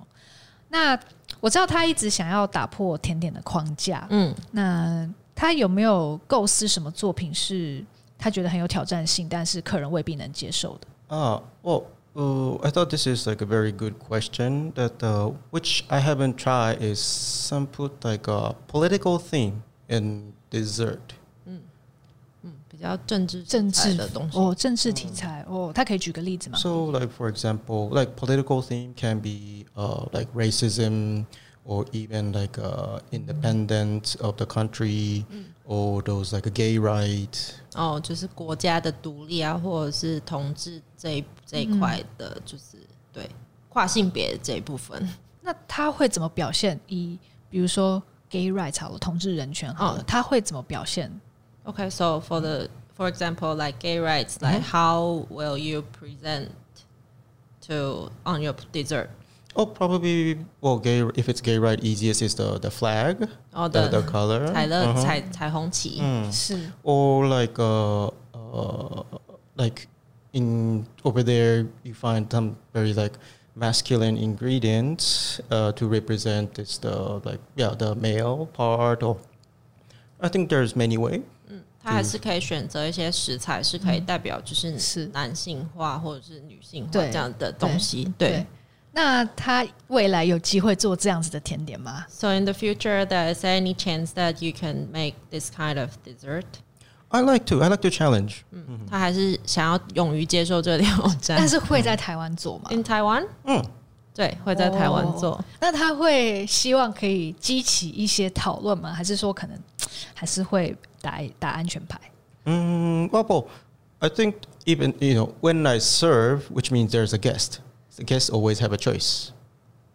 那我知道他一直想要打破甜点的框架，嗯，那他有没有构思什么作品是他觉得很有挑战性，但是客人未必能接受的？啊，Well, uh, I thought this is like a very good question. That uh, which I haven't tried is some put like a political theme in dessert. 比较政治政治的东西。哦，政治题材哦，他可以举个例子吗？So, like for example, like political theme can be uh, like racism, or even like uh, independence of the country, or those like gay rights. 哦，就是国家的独立啊，或者是同志这一这一块的，就是对跨性别这一部分。那他会怎么表现？以比如说 gay rights 好了，同志人权好了，哦他会怎么表现？Okay, so for the for example, like gay rights, like how will you present to on your dessert? Oh, probably well, gay. If it's gay right, easiest is the the flag, 哦 the, the 的 color, 彩乐 Uh-huh. 彩彩虹旗。是 or like uh, uh like in over there you find some very like masculine ingredients uh, to represent this the like yeah the male part or I think there's many way 它还是可以选择一些食材，是可以代表就是是男性化或者是女性化对这样的东西。对。那他未来有机会做这样子的甜点吗？So in the future, there is any chance that you can make this kind of dessert？I like to I like to challenge 嗯他还是想要勇于接受这个挑战。但是会在台湾做吗？in Taiwan，嗯对，会在台湾做。那他会希望可以激起一些讨论吗？还是说可能还是会打打安全牌？ mm, well, well I think even you know when I serve which means there's a guest the guests always have a choice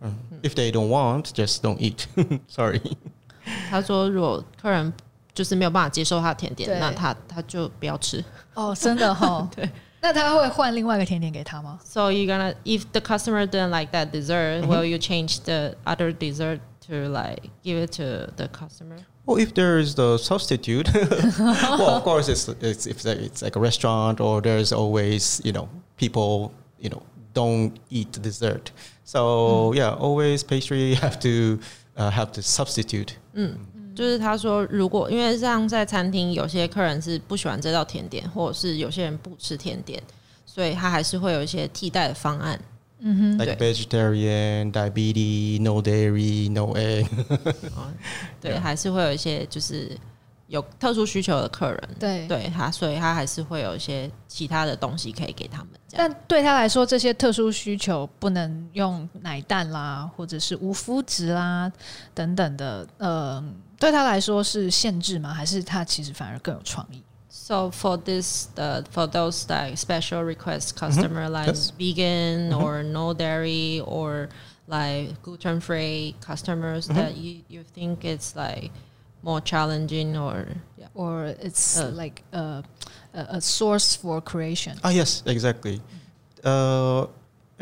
Mm. if they don't want just don't eat (laughs) sorry (laughs) 他说，如果客人就是没有办法接受他的甜点对，那他他就不要吃。哦，真的哈。对。那他会换另外一个甜点给他吗？ So (laughs) you gonna if the customer didn't like that dessert, Mm-hmm. will you change the other dessert to like give it to the customer? Well, if there is the substitute, (laughs) well, of course, it's, it's if like- it's like a restaurant or there's always you know people you know don't eat the dessert. So yeah, always pastry (laughs) have to uh, have to substitute. 就是他说，如果因为像在餐厅，有些客人是不喜欢这道甜点，或者是有些人不吃甜点，所以他还是会有一些替代的方案。 Like vegetarian, diabetes, no dairy, no egg. (laughs) 对，还是会有一些就是有特殊需求的客人，对对他，所以他还是会有一些其他的东西可以给他们。但对他来说，这些特殊需求不能用奶蛋啦，或者是无麸质啦等等的，呃，对他来说是限制吗？还是他其实反而更有创意？So for this, the for those like special request customer like Yes. vegan or no dairy or like gluten free customers that you you think it's like more challenging or yeah. or it's Uh. like a, a a source for creation. ah, yes, exactly. Uh,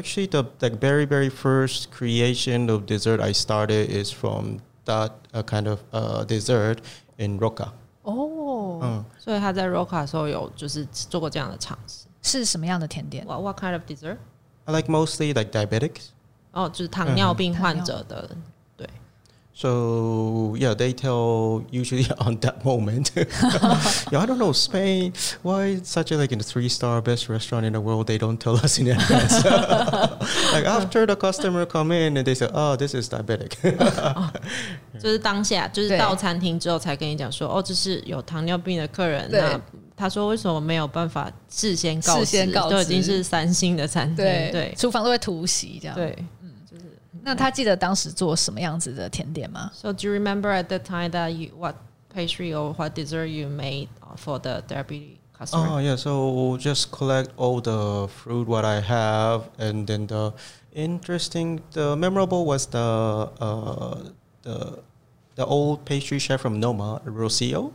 actually, the like very very first creation of dessert I started is from that uh, kind of uh, dessert in Roca. 哦，嗯所以他在 Roca 的时候有就是做过这样的尝试。是什么样的甜点？What what kind of dessert？I like mostly like diabetics. 哦，就是糖尿病患者的，对，So yeah, they tell usually (laughs) on that moment. (laughs) yeah, I don't know Spain. Why such a like in a three star best restaurant in the world? They don't tell us (laughs) in advance. like after the customer come in and they say, "Oh, this is diabetic." 就是当下就是对到餐厅之后才跟你讲说，哦，这是有糖尿病的客人。对那他说为什么没有办法事先告知？事先告知都已经是三星的餐厅，对对厨房都会突袭这样。，对。 那他记得当时做什么样子的甜点吗？So do you remember at the time that you what pastry or what dessert you made for the diabetes customer? Oh yeah, so just collect all the fruit what I have, and then the interesting, the memorable was the uh, the the old pastry chef from Noma, Rosio.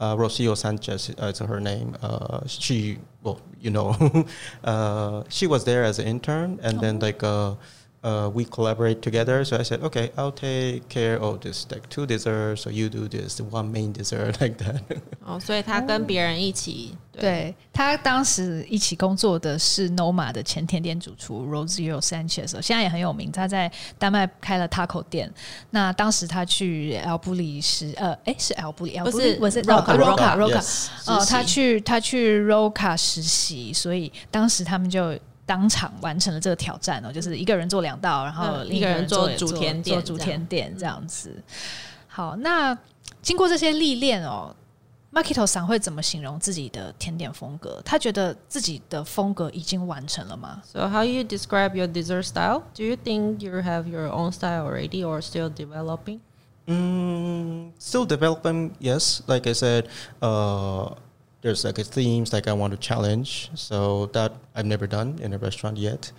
Uh, Rosio Sanchez uh, is her name. Uh, she, well, you know, (laughs) uh, she was there as an intern, and oh. then like uh, uh, we collaborate together. So I said, okay, I'll take care of this like two desserts, so you do this one main dessert (laughs) like that. (laughs) 哦，所以他跟别人一起，对他当时一起工作的是 Noma 的前甜点主厨 Rosio Sanchez，现在也很有名。他在丹麦开了 taco 店。那当时他去 El Bulli 时，呃，哎是 El Bulli，不是我是 Roca Roca Roca，哦，他去他去 Roca 实习，所以当时他们就。当场完成了这个挑战哦，就是一个人做两道，然后一个人做做主甜点做主甜点这样子。好，那经过这些历练哦，Makito 桑会怎么形容自己的甜点风格？他觉得自己的风格已经完成了吗？So how you describe your dessert style? Do you think you have your own style already or still developing? Mm, still developing, yes. Like I said, uh, there's like a themes like I want to challenge. So that I've never done in a restaurant yet.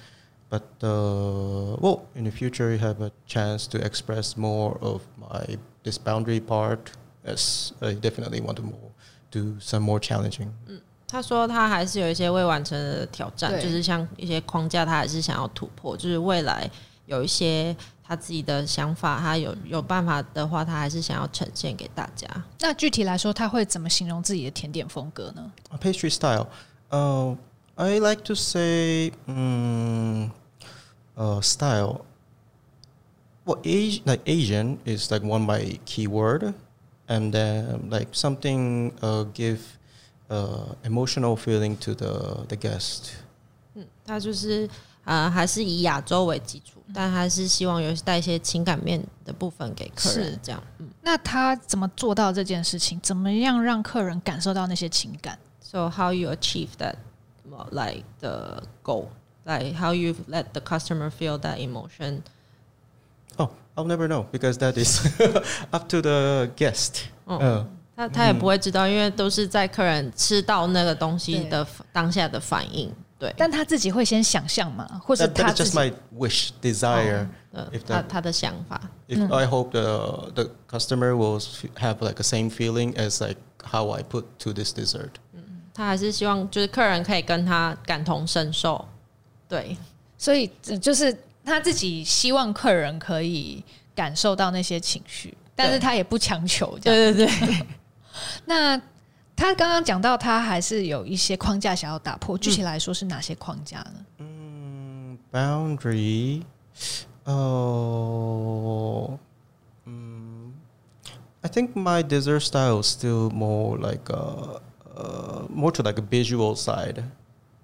But uh, well, in the future, you have a chance to express more of my this boundary part. Yes, I definitely want to more do some more challenging. 他说他还是有一些未完成的挑战，对就是像一些框架，他还是想要突破。就是未来有一些 他自己的想法，他有有办法的话，他还是想要呈现给大家。那具体来说，他会怎么形容自己的甜点风格呢？A pastry style. Uh, I like to say mm, uh, style. Well, Asian, like Asian is like one my keyword, and then like something uh, give uh, emotional feeling to the the guest. 嗯他就是呃，还是以亚洲为基础，但还是希望有带一些情感面的部分给客是人，这样。嗯那他怎么做到这件事情？怎么样让客人感受到那些情感？So how you achieve that, like the goal, like how you let the customer feel that emotion. Oh, I'll never know because that is up to the guest. Oh. Uh, 他他也不会知道，因为都是在客人吃到那个东西的当下的反应。对，但他自己会先想象嘛？或者他 just my wish, desire. 他他的想法。If I hope the the customer will have like the same feeling as like how I put to this dessert. 嗯他还是希望就是客人可以跟他感同身受。对，所以呃就是他自己希望客人可以感受到那些情绪，但是他也不强求。对对对，那他刚刚讲到，他还是有一些框架想要打破。具体来说是哪些框架呢？嗯，boundary，哦，嗯，I think my dessert style is still more like a, uh, more to like a visual side.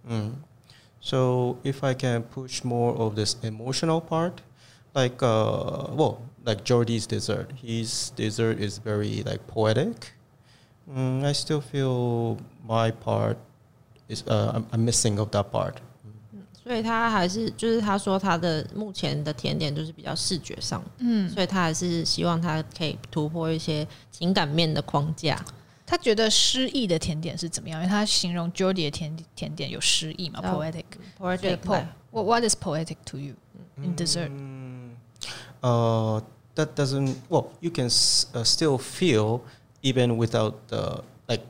Mm. so if I can push more of this emotional part, like uh, well, like Jordi's dessert, his dessert is very like poetic. Mm, I still feel my part is uh I'm, I'm missing of that part. 所以他还是就是他说他的目前的甜点就是比较视觉上，嗯，所以他还是希望他可以突破一些情感面的框架。他觉得诗意的甜点是怎么样？因为他形容 Jordi 的甜甜点有诗意嘛，poetic。poetic。What what is poetic to you in mm, dessert? That doesn't. Well, you can uh, still feel even without the like,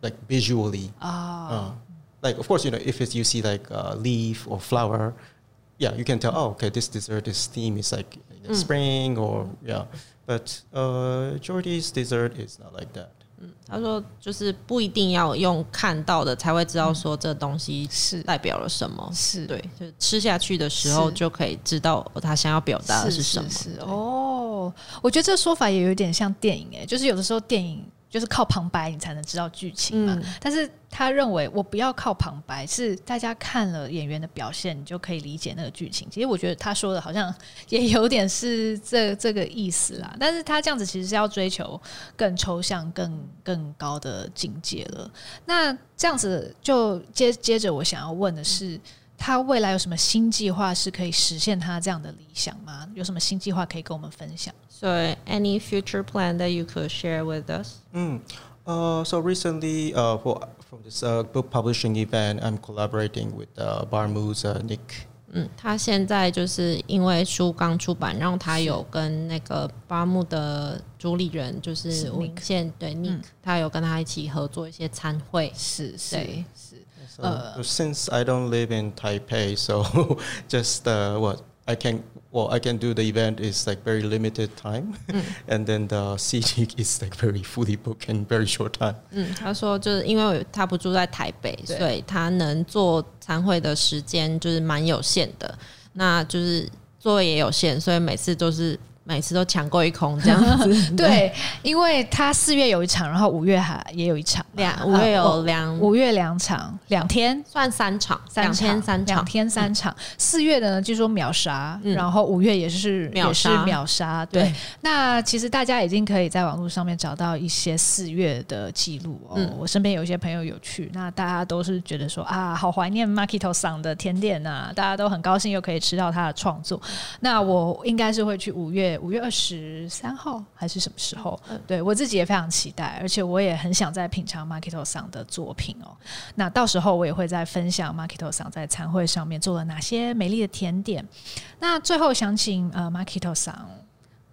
like visually. 啊 Uh, like of course you know if it's, you see like a leaf or flower, yeah, you can tell. Oh, okay, this dessert, this theme is like spring or yeah. But uh, Jordi's dessert is not like that. 他说就是不一定要用看到的才会知道说这东西是代表了什么。是，对，就吃下去的时候就可以知道他想要表达的是什么。是对哦，我觉得这说法也有点像电影诶，就是有的时候电影就是靠旁白你才能知道剧情嘛。嗯但是他认为我不要靠旁白，是大家看了演员的表现，你就可以理解那个剧情。其实我觉得他说的好像也有点是这这个意思啦。但是他这样子其实是要追求更抽象、更更高的境界了。那这样子就接接着我想要问的是。他未来有什么新计划是可以实现他这样的理想吗？有什么新计划可以跟我们分享？So any future plan that you could share with us? Mm. Uh, so recently, uh, for, from this uh, book publishing event, I'm collaborating with uh, Barmoo's uh, Nick. 嗯，他现在就是因为书刚出版，然后他有跟那个巴木的主理人，就是是文 Nick 献对 Nick，、他有跟他一起合作一些餐会。是是是，So, Uh. so since I don't live in Taipei, so (laughs) just uh, what I can well I can do the event is like very limited time, (laughs) and then the (laughs) CD is like very fully booked in very short time. 嗯，他说就是因为他不住在台北，对所以他能做餐会的时间就是蛮有限的，那就是座位也有限，所以每次都是 每次都抢购一空这样子。(laughs) 对，因为他四月有一场，然后五月还也有一场嘛，两五月有呃两五月两场，两天。算三场，两三天三场，两天三场。四月的呢，据说秒杀，嗯然后五月也是也是秒杀秒杀。对，对，那其实大家已经可以在网络上面找到一些四月的记录哦。嗯我身边有一些朋友有去，那大家都是觉得说啊，好怀念 Makito 桑的甜点啊，大家都很高兴又可以吃到他的创作。那我应该是会去五月五月二十三号还是什么时候？嗯对我自己也非常期待，而且我也很想再品尝 Makito 桑的作品哦。那到时候我也会再分享 Makito 桑在餐会上面做了哪些美丽的甜点。那最后想请呃 Makito 桑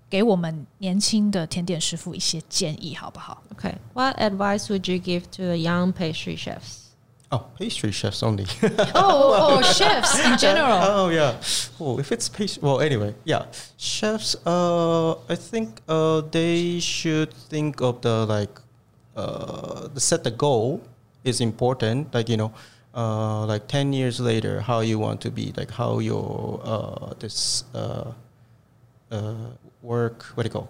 给我们年轻的甜点师傅一些建议，好不好？Okay. What advice would you give to the young pastry chefs? Oh, pastry chefs only. (laughs) oh, oh, chefs in general. (laughs) oh, yeah. Oh, if it's pastry, well, anyway, yeah. Chefs, uh, I think uh, they should think of the like, uh, the set the goal is important. Like you know, uh, like ten years later, how you want to be, like how your uh, this uh, uh, work, what do you call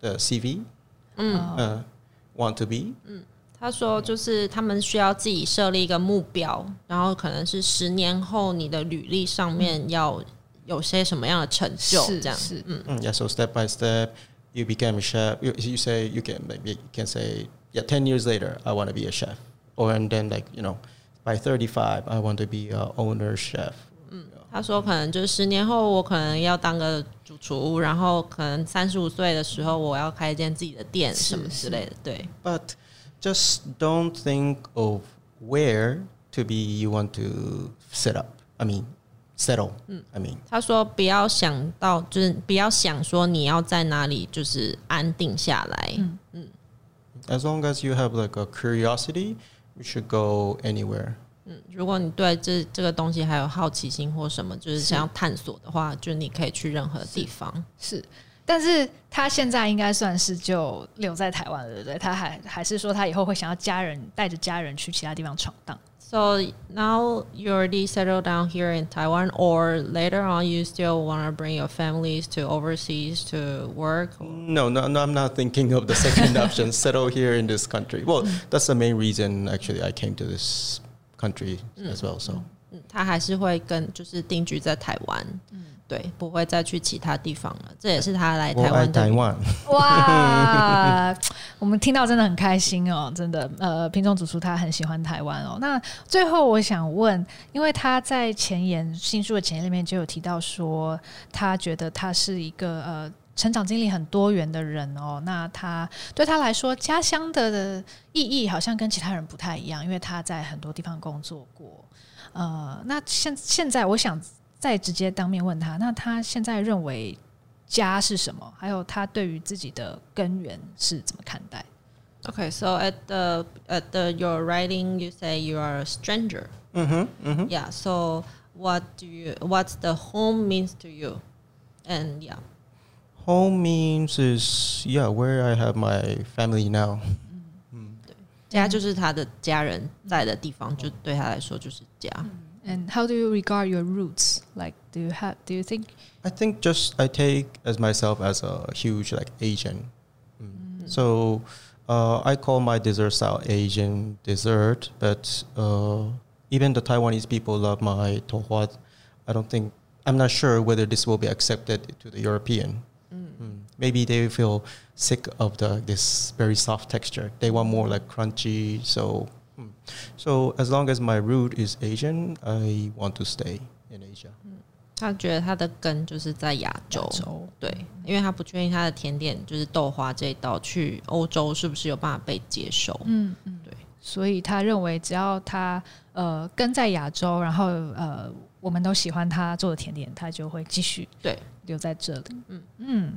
the CV, mm. uh, want to be. Mm 他说，就是他们需要自己设立一个目标，然后可能是十年后你的履历上面要有些什么样的成就，这样。是，Mm, yeah, so step by step, you became a chef. You, you say you can maybe you can say yeah. Ten years later, I want to be a chef, or and then like you know, by thirty-five, I want to be a owner chef. 嗯他说，可能就是十年后我可能要当个主厨，然后可能三十五岁的时候我要开一间自己的店什么之类的。对，But just don't think of where to be. You want to set up. I mean, settle. I mean, 他说不要想到，就是不要想说你要在哪里就是安定下来。 as long as you have like a curiosity, you should go anywhere. 嗯，如果你对这这个东西还有好奇心或什么，就是想要探索的话，就你可以去任何地方。是， 但是他现在应该算是就留在台湾了，对不对？他还还是说他以后会想要家人带着家人去其他地方闯荡。 So now you already settled down here in Taiwan, or later on you still want to bring your families to overseas to work? or- No, no, no, I'm not thinking of the second (laughs) option. Settle here in this country. Well, that's the main reason actually I came to this country as well. So 嗯，他还是会跟就是定居在台湾， 对，不会再去其他地方了。这也是他来台湾的 Taiwan. 哇，(laughs) 我们听到真的很开心哦，真的。呃，品种主厨他很喜欢台湾哦。那最后我想问，因为他在前言新书的前言里面就有提到说，他觉得他是一个呃。成长经历很多元的人哦，那他对他来说，家乡的意义好像跟其他人不太一样，因为他在很多地方工作过。呃，那现现在我想再直接当面问他，那他现在认为家是什么？还有他对于自己的根源是怎么看待？Okay, so at the at the your writing, you say you are a stranger. Mm-hmm, mm-hmm. Yeah. So what do you? What's the home means to you? And yeah. Home means is yeah where I have my family now. 嗯，对家就是他的家人在的地方，就对他来说就是家。And how do you regard your roots? Like, do you have? Do you think? I think just I take as myself as a huge like Asian. Mm. So uh, I call my dessert style Asian dessert, but uh, even the Taiwanese people love my tohua. I don't think I'm not sure whether this will be accepted to the European. Mm. Maybe they feel sick of the this very soft texture. They want more like crunchy. So, mm. so as long as my root is Asian, I want to stay in Asia. 他觉得他的根就是在亚洲，洲对，因为他不确定他的甜点就是豆花这一道去欧洲是不是有办法被接受。嗯嗯，对。所以他认为，只要他呃根在亚洲，然后呃我们都喜欢他做的甜点，他就会继续对留在这里。嗯嗯嗯，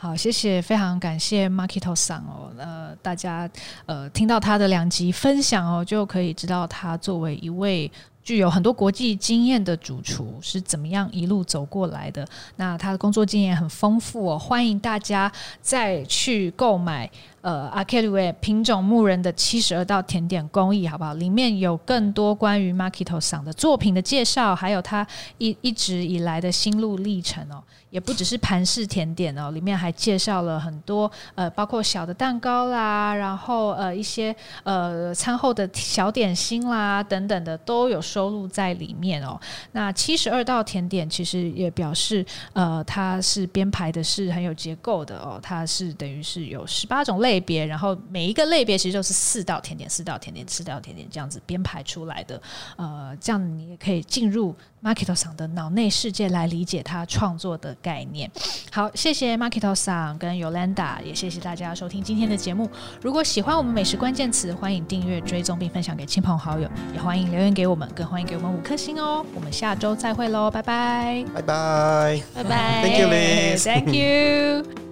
好，谢谢，非常感谢 Markito 桑哦。呃，大家呃听到他的两集分享哦，就可以知道他作为一位具有很多国际经验的主厨是怎么样一路走过来的。那他的工作经验很丰富哦，欢迎大家再去购买。呃，阿 k e 品种牧人的七十二道甜点工艺，好不好？里面有更多关于 Markito 桑的作品的介绍，还有他一一直以来的心路历程哦。也不只是盘式甜点哦，里面还介绍了很多呃，包括小的蛋糕啦，然后呃一些呃餐后的小点心啦等等的都有收录在里面哦。那七十二道甜点其实也表示呃它是编排的是很有结构的哦，它是等于是有十八种类类别，然后每一个类别其实就是四道甜点、四道甜点、四道甜点这样子编排出来的。呃，这样你也可以进入。Marketo 桑的脑内世界来理解他创作的概念。好，谢谢 Marketo 桑跟 Yolanda，也谢谢大家收听今天的节目。如果喜欢我们美食关键词，欢迎订阅、追踪并分享给亲朋好友，也欢迎留言给我们，更欢迎给我们五颗星哦。我们下周再会喽，拜拜，拜拜，拜拜，Thank you, Liz，Thank you。